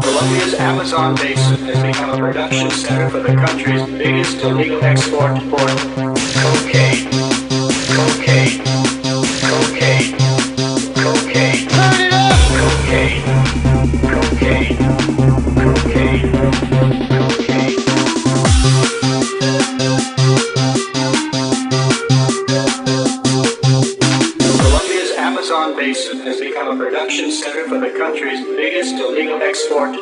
Colombia's Amazon basin has become a production center for the country's biggest illegal export port, cocaine. the country's biggest illegal export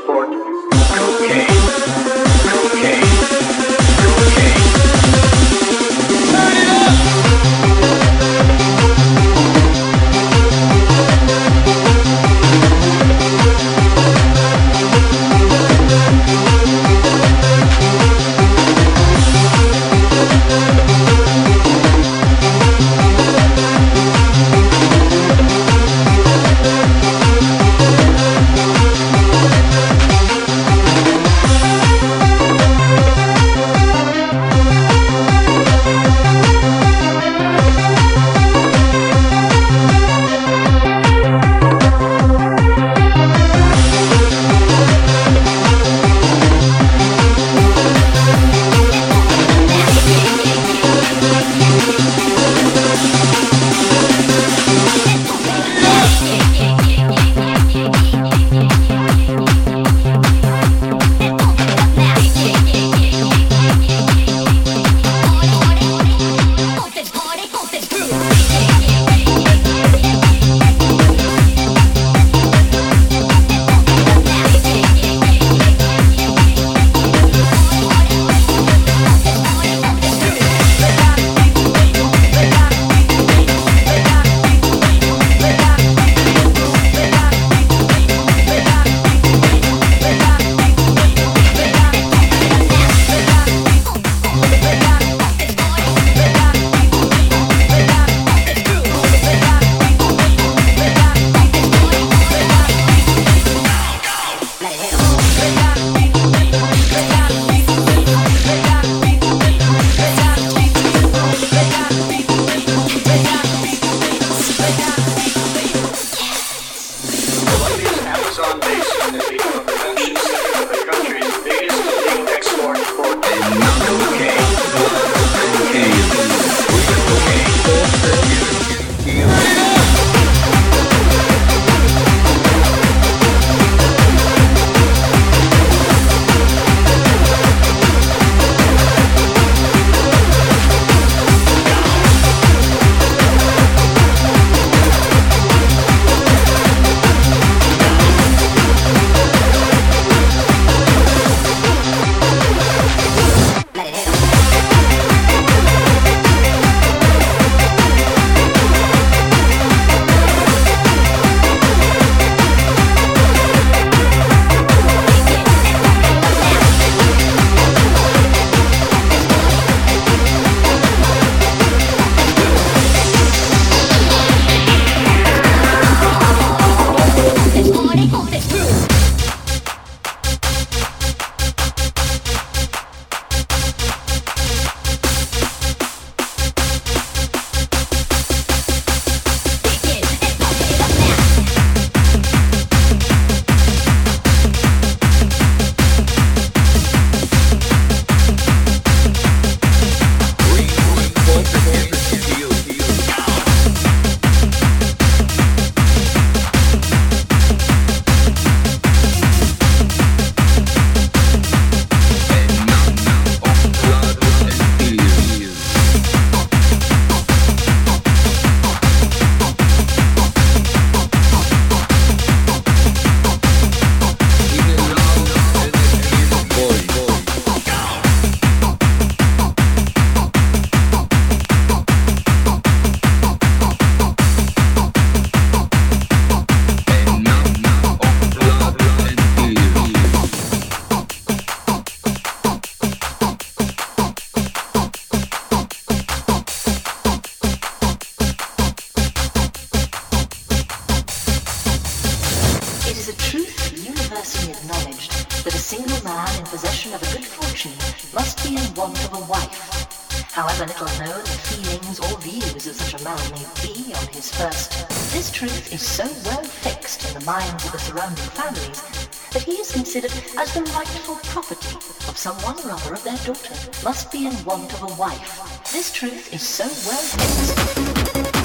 universally acknowledged that a single man in possession of a good fortune must be in want of a wife, however little known the feelings or views of such a man may be on his first. This truth is so well fixed in the minds of the surrounding families that he is considered as the rightful property of someone or other of their daughter, must be in want of a wife. This truth is so well fixed.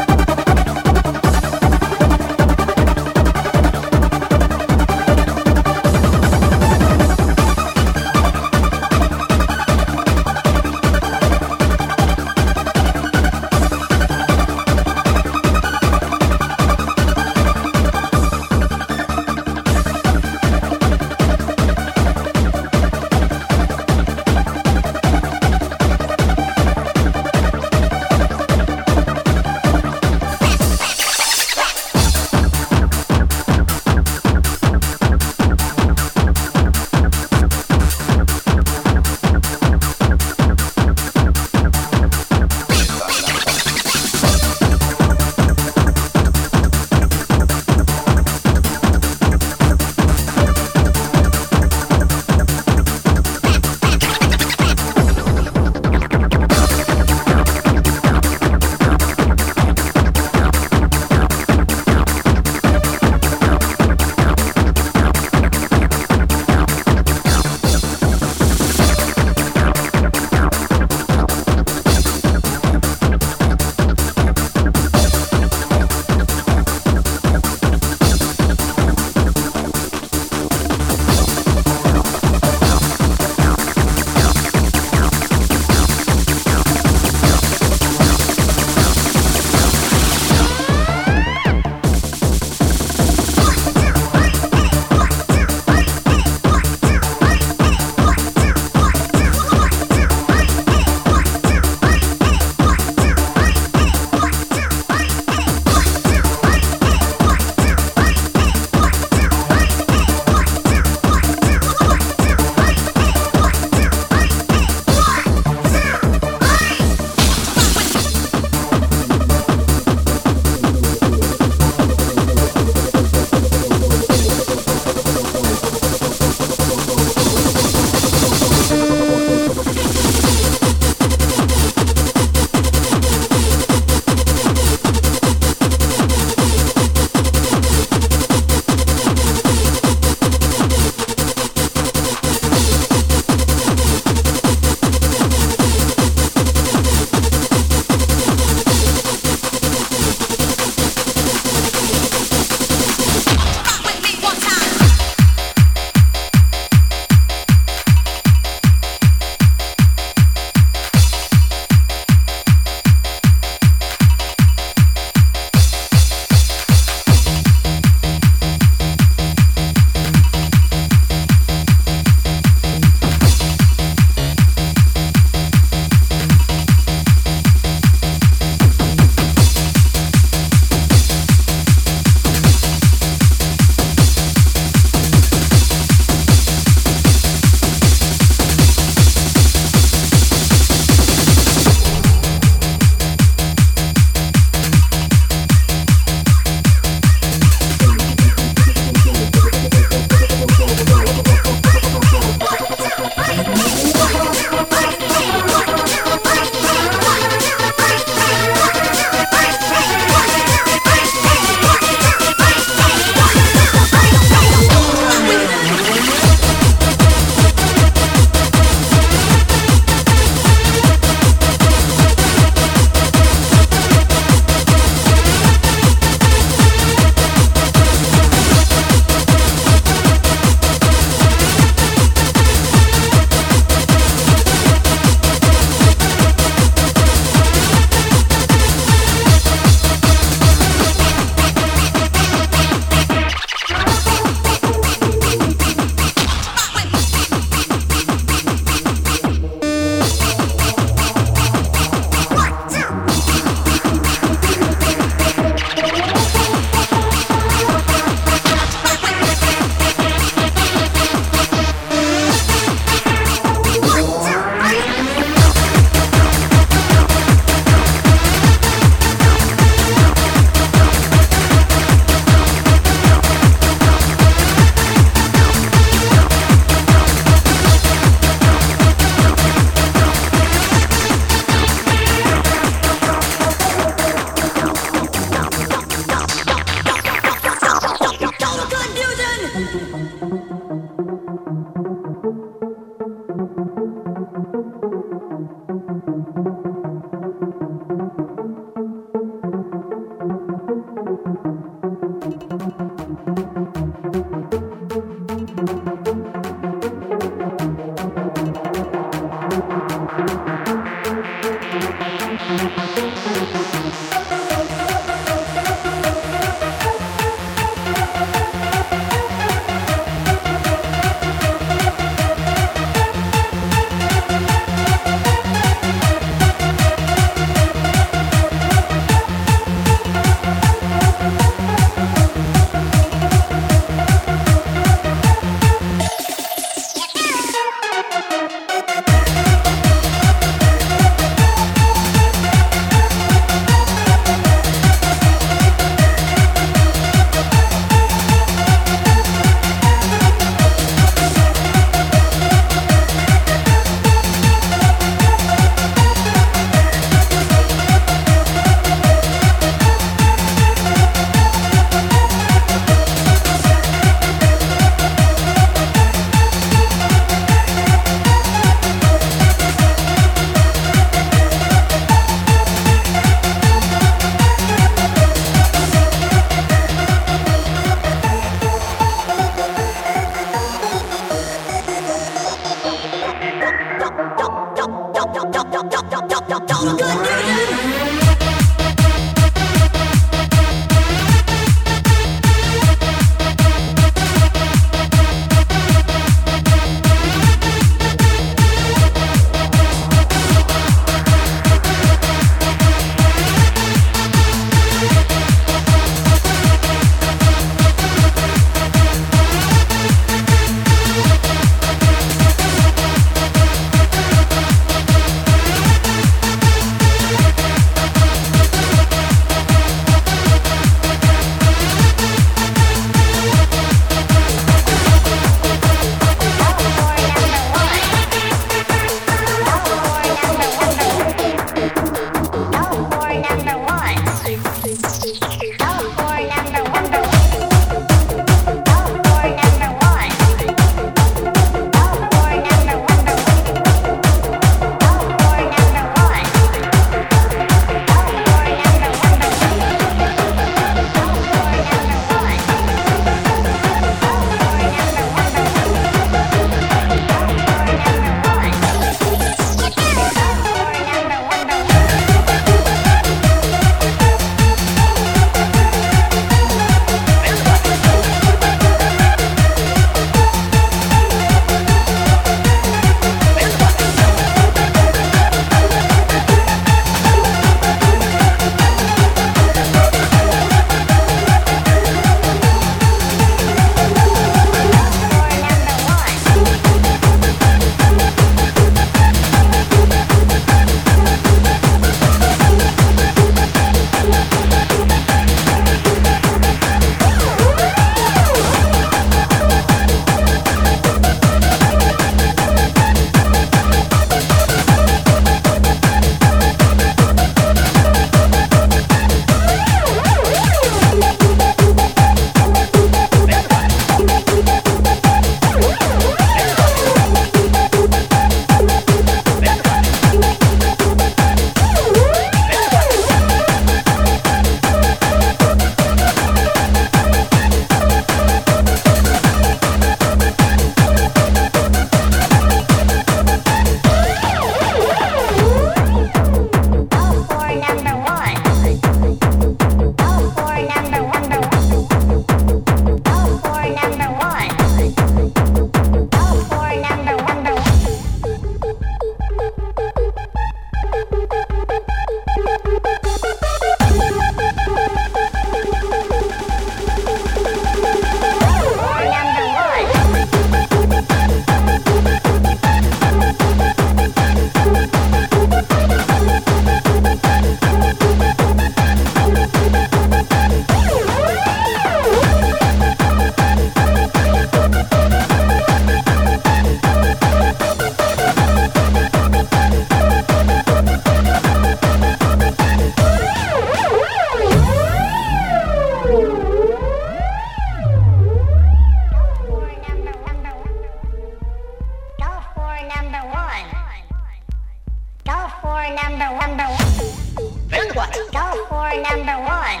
Then what? Go for number one.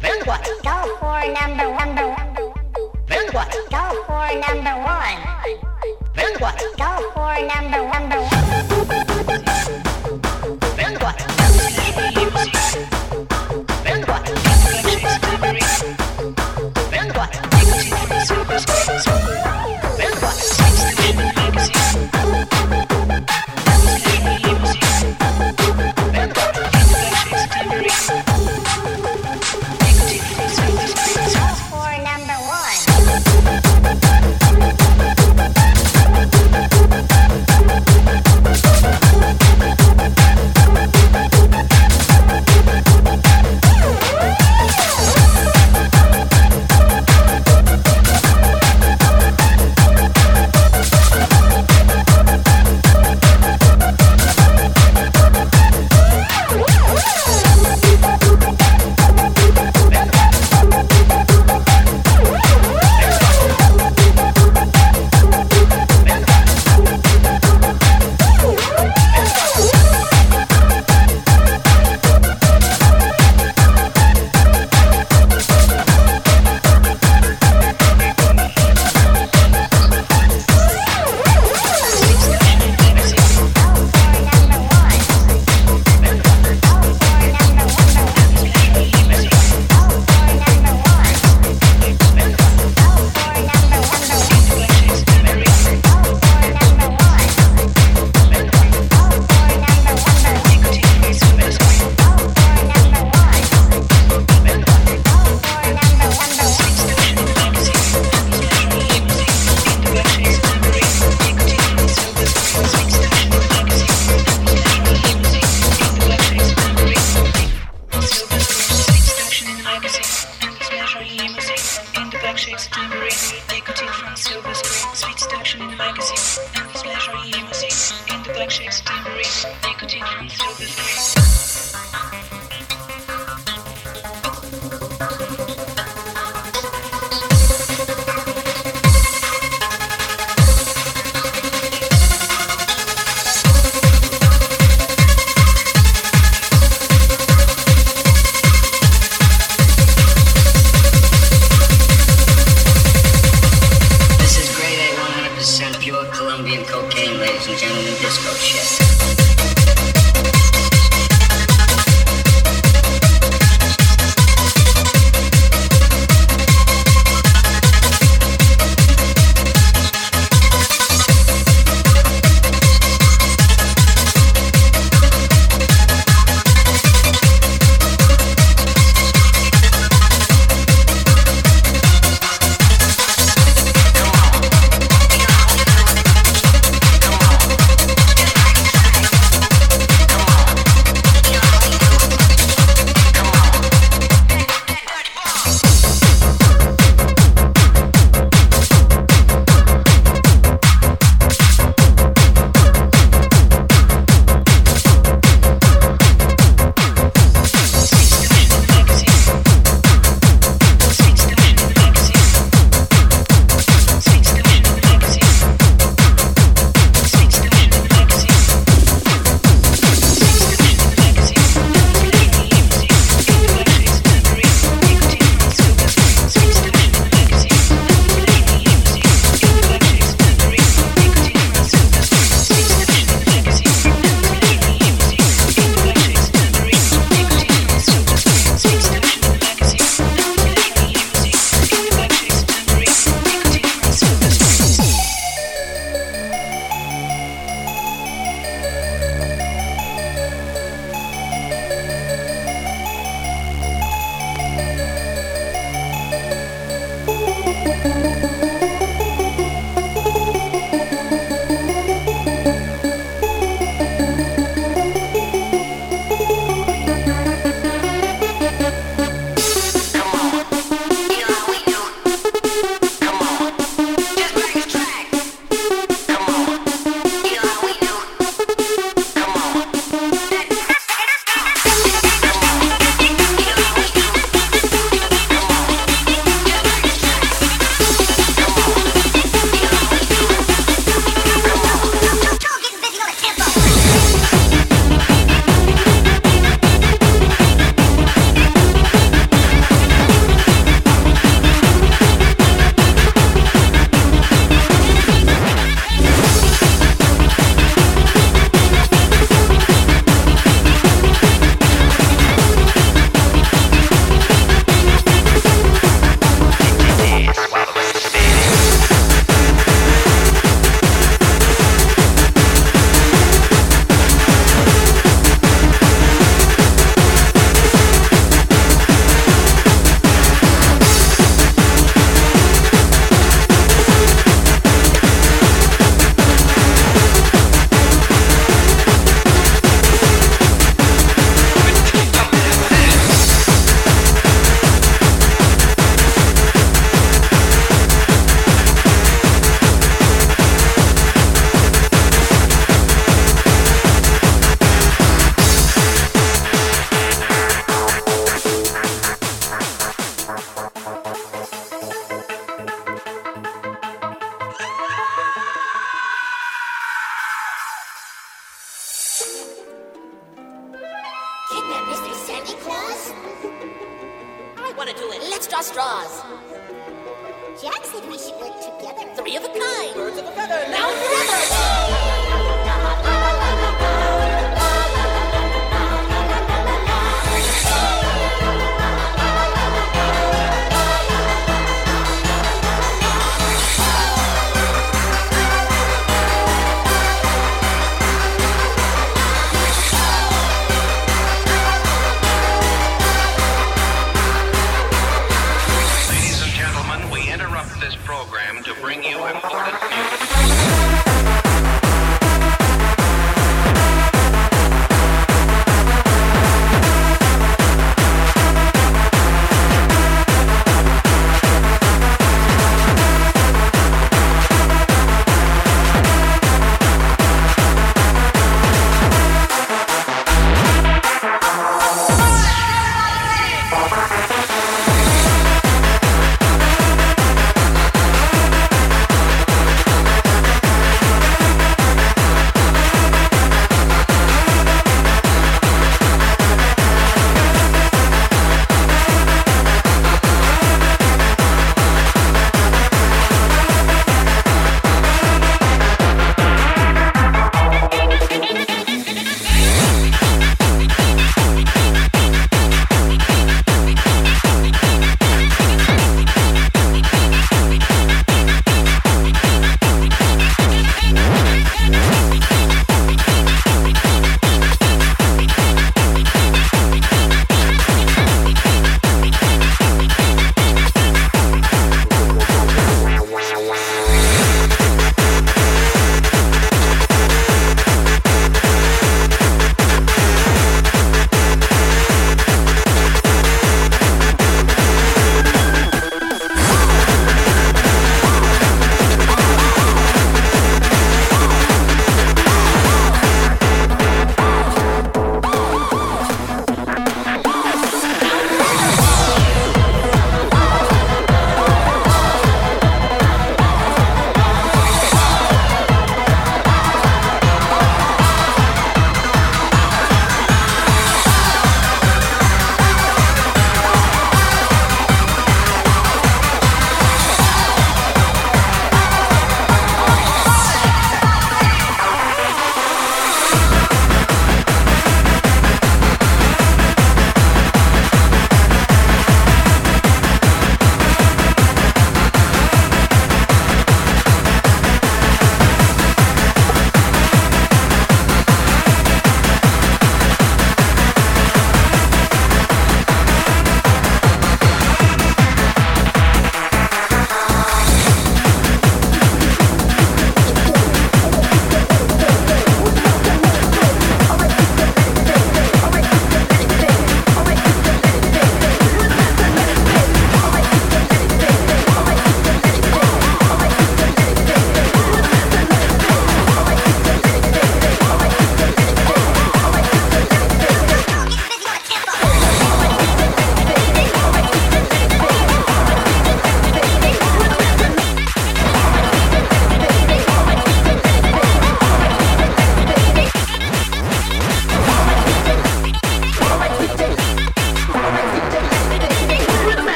Then what? Go for number number. Then what? Go for number one. Then what? Go for number number.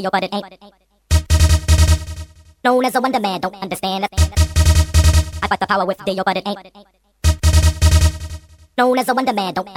deal, but it ain't. Known as a wonder man, don't understand it. I fight the power with deal, but it ain't. Known as a wonder man, don't